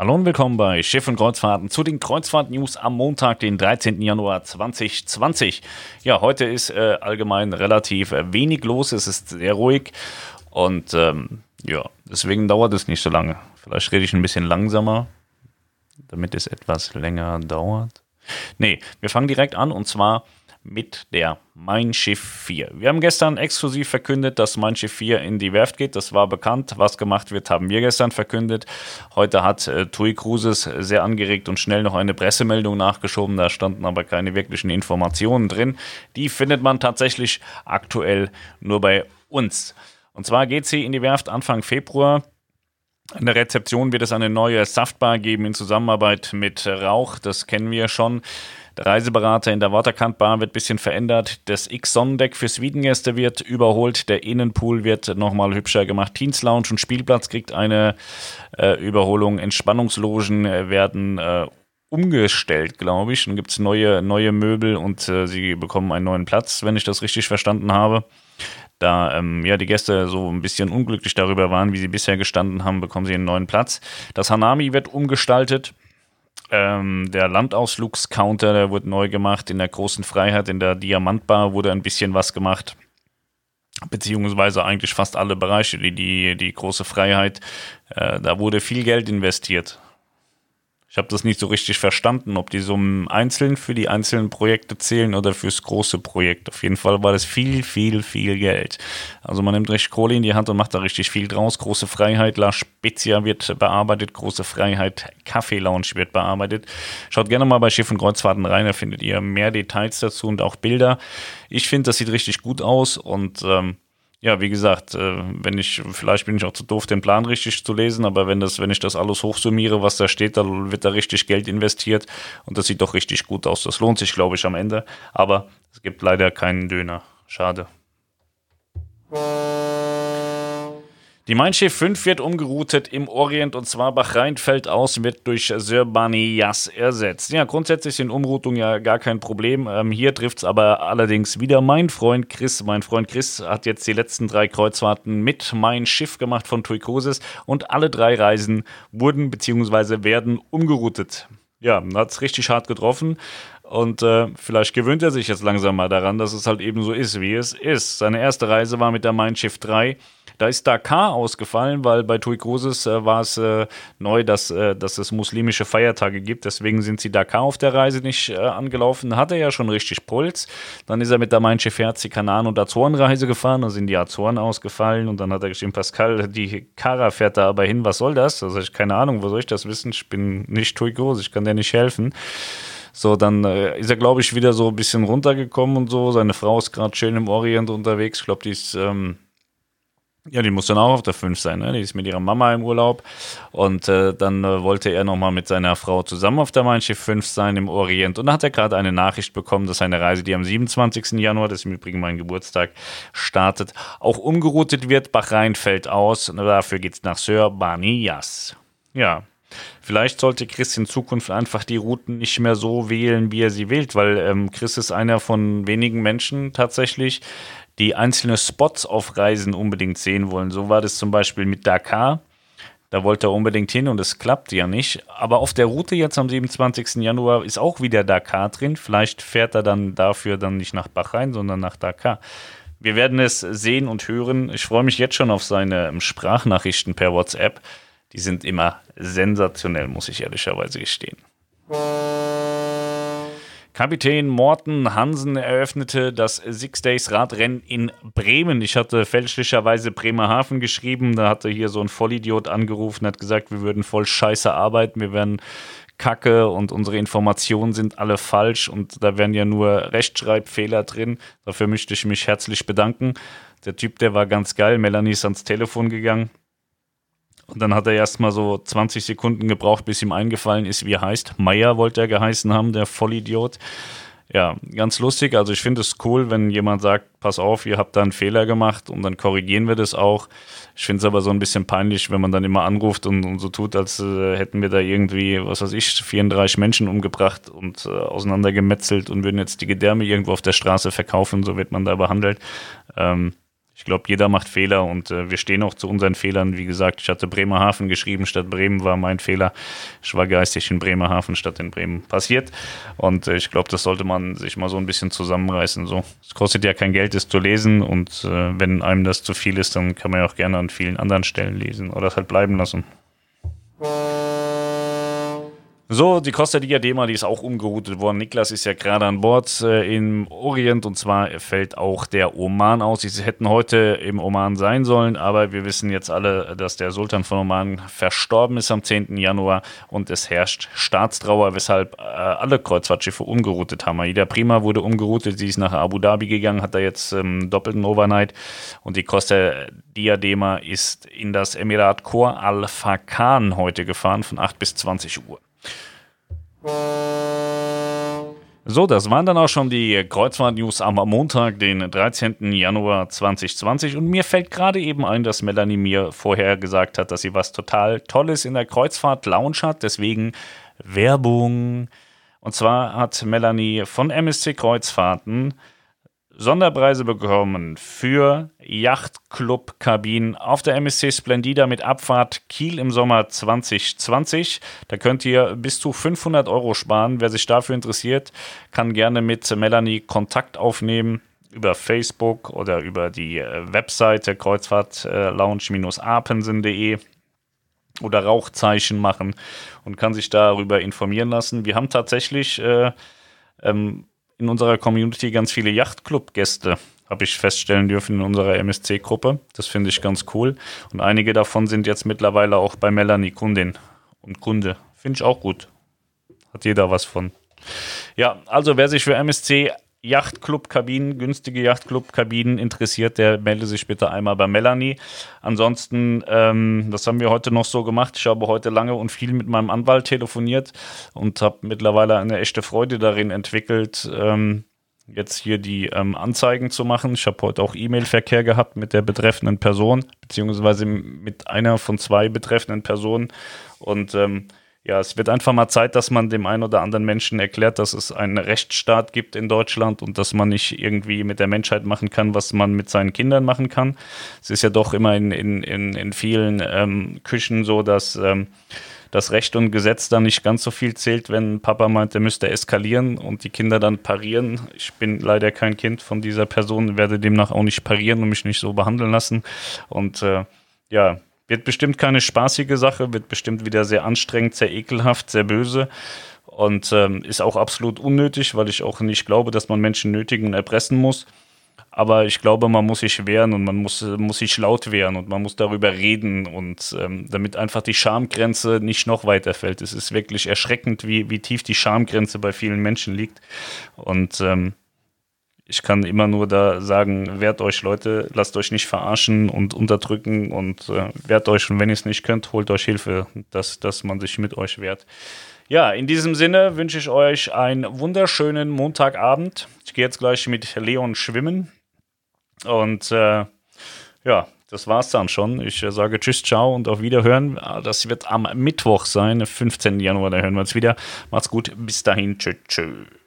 Hallo und willkommen bei Schiff und Kreuzfahrten zu den Kreuzfahrt-News am Montag, den 13. Januar 2020. Ja, heute ist äh, allgemein relativ äh, wenig los, es ist sehr ruhig und ähm, ja, deswegen dauert es nicht so lange. Vielleicht rede ich ein bisschen langsamer, damit es etwas länger dauert. Nee, wir fangen direkt an und zwar mit der Mein Schiff 4. Wir haben gestern exklusiv verkündet, dass Mein Schiff 4 in die Werft geht. Das war bekannt. Was gemacht wird, haben wir gestern verkündet. Heute hat äh, TUI Cruises sehr angeregt und schnell noch eine Pressemeldung nachgeschoben. Da standen aber keine wirklichen Informationen drin. Die findet man tatsächlich aktuell nur bei uns. Und zwar geht sie in die Werft Anfang Februar. In der Rezeption wird es eine neue Saftbar geben in Zusammenarbeit mit Rauch. Das kennen wir schon. Der Reiseberater in der Waterkant-Bar wird ein bisschen verändert. Das X-Sonnendeck für Sweden-Gäste wird überholt. Der Innenpool wird nochmal hübscher gemacht. Teens Lounge und Spielplatz kriegt eine äh, Überholung. Entspannungslogen werden äh, umgestellt, glaube ich. Dann gibt es neue, neue Möbel und äh, sie bekommen einen neuen Platz, wenn ich das richtig verstanden habe. Da ähm, ja die Gäste so ein bisschen unglücklich darüber waren, wie sie bisher gestanden haben, bekommen sie einen neuen Platz. Das Hanami wird umgestaltet. Ähm, der Landausflugscounter, der wurde neu gemacht. In der großen Freiheit, in der Diamantbar wurde ein bisschen was gemacht. Beziehungsweise eigentlich fast alle Bereiche, die, die, die große Freiheit. Äh, da wurde viel Geld investiert. Ich habe das nicht so richtig verstanden, ob die Summen einzeln für die einzelnen Projekte zählen oder fürs große Projekt. Auf jeden Fall war das viel, viel, viel Geld. Also man nimmt richtig Kohle in die Hand und macht da richtig viel draus. Große Freiheit, La Spezia wird bearbeitet, Große Freiheit, Kaffee Lounge wird bearbeitet. Schaut gerne mal bei Schiff und Kreuzfahrten rein, da findet ihr mehr Details dazu und auch Bilder. Ich finde, das sieht richtig gut aus und ähm, ja, wie gesagt, äh, wenn ich, vielleicht bin ich auch zu doof, den Plan richtig zu lesen, aber wenn das, wenn ich das alles hochsummiere, was da steht, dann wird da richtig Geld investiert und das sieht doch richtig gut aus. Das lohnt sich, glaube ich, am Ende. Aber es gibt leider keinen Döner. Schade. Die Mein Schiff 5 wird umgeroutet im Orient und zwar Bahrain fällt aus, wird durch Sirbani Yas ersetzt. Ja, grundsätzlich sind Umroutungen ja gar kein Problem. Ähm, hier trifft es aber allerdings wieder mein Freund Chris. Mein Freund Chris hat jetzt die letzten drei Kreuzfahrten mit Mein Schiff gemacht von Tuikosis und alle drei Reisen wurden bzw. werden umgeroutet. Ja, hat es richtig hart getroffen. Und äh, vielleicht gewöhnt er sich jetzt langsam mal daran, dass es halt eben so ist, wie es ist. Seine erste Reise war mit der Mein Schiff 3 da ist Dakar ausgefallen, weil bei Tui Cruises äh, war es äh, neu, dass, äh, dass es muslimische Feiertage gibt. Deswegen sind sie Dakar auf der Reise nicht äh, angelaufen. Hat er ja schon richtig Puls. Dann ist er mit der Mein Schiff die Kanan- und Azorenreise gefahren. Da sind die Azoren ausgefallen. Und dann hat er geschrieben, Pascal, die Kara fährt da aber hin. Was soll das? Also ich keine Ahnung, wo soll ich das wissen? Ich bin nicht Tui Cruises, ich kann dir nicht helfen. So, dann äh, ist er, glaube ich, wieder so ein bisschen runtergekommen und so. Seine Frau ist gerade schön im Orient unterwegs. Ich glaube, die ist ähm, ja, die muss dann auch auf der 5 sein. Ne? Die ist mit ihrer Mama im Urlaub. Und äh, dann äh, wollte er nochmal mit seiner Frau zusammen auf der Mein Schiff 5 sein im Orient. Und da hat er gerade eine Nachricht bekommen, dass seine Reise, die am 27. Januar, das ist im Übrigen mein Geburtstag, startet, auch umgeroutet wird. Bahrain fällt aus. Und dafür geht es nach Sir Bani Yas. Ja, Vielleicht sollte Chris in Zukunft einfach die Routen nicht mehr so wählen, wie er sie wählt, weil ähm, Chris ist einer von wenigen Menschen tatsächlich, die einzelne Spots auf Reisen unbedingt sehen wollen. So war das zum Beispiel mit Dakar. Da wollte er unbedingt hin und es klappt ja nicht. Aber auf der Route jetzt am 27. Januar ist auch wieder Dakar drin. Vielleicht fährt er dann dafür dann nicht nach Bahrain, sondern nach Dakar. Wir werden es sehen und hören. Ich freue mich jetzt schon auf seine ähm, Sprachnachrichten per WhatsApp. Die sind immer sensationell, muss ich ehrlicherweise gestehen. Kapitän Morten Hansen eröffnete das Six Days Radrennen in Bremen. Ich hatte fälschlicherweise Bremerhaven geschrieben. Da hatte hier so ein Vollidiot angerufen, hat gesagt, wir würden voll scheiße arbeiten, wir werden kacke und unsere Informationen sind alle falsch und da wären ja nur Rechtschreibfehler drin. Dafür möchte ich mich herzlich bedanken. Der Typ, der war ganz geil. Melanie ist ans Telefon gegangen. Und dann hat er erstmal so 20 Sekunden gebraucht, bis ihm eingefallen ist, wie er heißt. Meier wollte er geheißen haben, der Vollidiot. Ja, ganz lustig. Also ich finde es cool, wenn jemand sagt, pass auf, ihr habt da einen Fehler gemacht und dann korrigieren wir das auch. Ich finde es aber so ein bisschen peinlich, wenn man dann immer anruft und, und so tut, als äh, hätten wir da irgendwie, was weiß ich, 34 Menschen umgebracht und äh, auseinandergemetzelt und würden jetzt die Gedärme irgendwo auf der Straße verkaufen. So wird man da behandelt. Ähm, ich glaube, jeder macht Fehler und äh, wir stehen auch zu unseren Fehlern. Wie gesagt, ich hatte Bremerhaven geschrieben statt Bremen, war mein Fehler. Ich war geistig in Bremerhaven statt in Bremen passiert. Und äh, ich glaube, das sollte man sich mal so ein bisschen zusammenreißen. So, es kostet ja kein Geld, es zu lesen und äh, wenn einem das zu viel ist, dann kann man ja auch gerne an vielen anderen Stellen lesen oder es halt bleiben lassen. So, die Costa Diadema, die ist auch umgeroutet worden. Niklas ist ja gerade an Bord äh, im Orient und zwar fällt auch der Oman aus. Sie hätten heute im Oman sein sollen, aber wir wissen jetzt alle, dass der Sultan von Oman verstorben ist am 10. Januar und es herrscht Staatstrauer, weshalb äh, alle Kreuzfahrtschiffe umgeroutet haben. Aida Prima wurde umgeroutet, sie ist nach Abu Dhabi gegangen, hat da jetzt ähm, doppelten Overnight und die Costa Diadema ist in das Emirat Khor al-Fakan heute gefahren von 8 bis 20 Uhr. So, das waren dann auch schon die Kreuzfahrt-News am Montag, den 13. Januar 2020. Und mir fällt gerade eben ein, dass Melanie mir vorher gesagt hat, dass sie was total Tolles in der Kreuzfahrt-Lounge hat. Deswegen Werbung. Und zwar hat Melanie von MSC Kreuzfahrten Sonderpreise bekommen für Yachtclub-Kabinen auf der MSC Splendida mit Abfahrt Kiel im Sommer 2020. Da könnt ihr bis zu 500 Euro sparen. Wer sich dafür interessiert, kann gerne mit Melanie Kontakt aufnehmen über Facebook oder über die äh, Webseite kreuzfahrt-lounge-apensen.de oder Rauchzeichen machen und kann sich darüber informieren lassen. Wir haben tatsächlich äh, ähm, in unserer Community ganz viele Yachtclub-Gäste, habe ich feststellen dürfen in unserer MSC-Gruppe. Das finde ich ganz cool. Und einige davon sind jetzt mittlerweile auch bei Melanie Kundin und Kunde. Finde ich auch gut. Hat jeder was von. Ja, also wer sich für MSC Yachtclub-Kabinen, günstige Yachtclub-Kabinen interessiert, der melde sich bitte einmal bei Melanie. Ansonsten, ähm, das haben wir heute noch so gemacht. Ich habe heute lange und viel mit meinem Anwalt telefoniert und habe mittlerweile eine echte Freude darin entwickelt, ähm, jetzt hier die ähm, Anzeigen zu machen. Ich habe heute auch E-Mail-Verkehr gehabt mit der betreffenden Person, beziehungsweise mit einer von zwei betreffenden Personen. Und ähm, ja, es wird einfach mal Zeit, dass man dem einen oder anderen Menschen erklärt, dass es einen Rechtsstaat gibt in Deutschland und dass man nicht irgendwie mit der Menschheit machen kann, was man mit seinen Kindern machen kann. Es ist ja doch immer in, in, in, in vielen ähm, Küchen so, dass ähm, das Recht und Gesetz dann nicht ganz so viel zählt, wenn Papa meint, er müsste eskalieren und die Kinder dann parieren. Ich bin leider kein Kind von dieser Person, werde demnach auch nicht parieren und mich nicht so behandeln lassen. Und äh, ja, wird bestimmt keine spaßige Sache, wird bestimmt wieder sehr anstrengend, sehr ekelhaft, sehr böse und ähm, ist auch absolut unnötig, weil ich auch nicht glaube, dass man Menschen nötigen und erpressen muss. Aber ich glaube, man muss sich wehren und man muss, muss sich laut wehren und man muss darüber reden und ähm, damit einfach die Schamgrenze nicht noch weiter fällt. Es ist wirklich erschreckend, wie, wie tief die Schamgrenze bei vielen Menschen liegt. Und ähm, ich kann immer nur da sagen, wehrt euch Leute, lasst euch nicht verarschen und unterdrücken und äh, wehrt euch und wenn ihr es nicht könnt, holt euch Hilfe, dass, dass man sich mit euch wehrt. Ja, in diesem Sinne wünsche ich euch einen wunderschönen Montagabend. Ich gehe jetzt gleich mit Leon schwimmen und äh, ja, das war's dann schon. Ich äh, sage Tschüss, ciao und auf Wiederhören. Ah, das wird am Mittwoch sein, 15. Januar, da hören wir uns wieder. Macht's gut, bis dahin, tschüss, tschüss.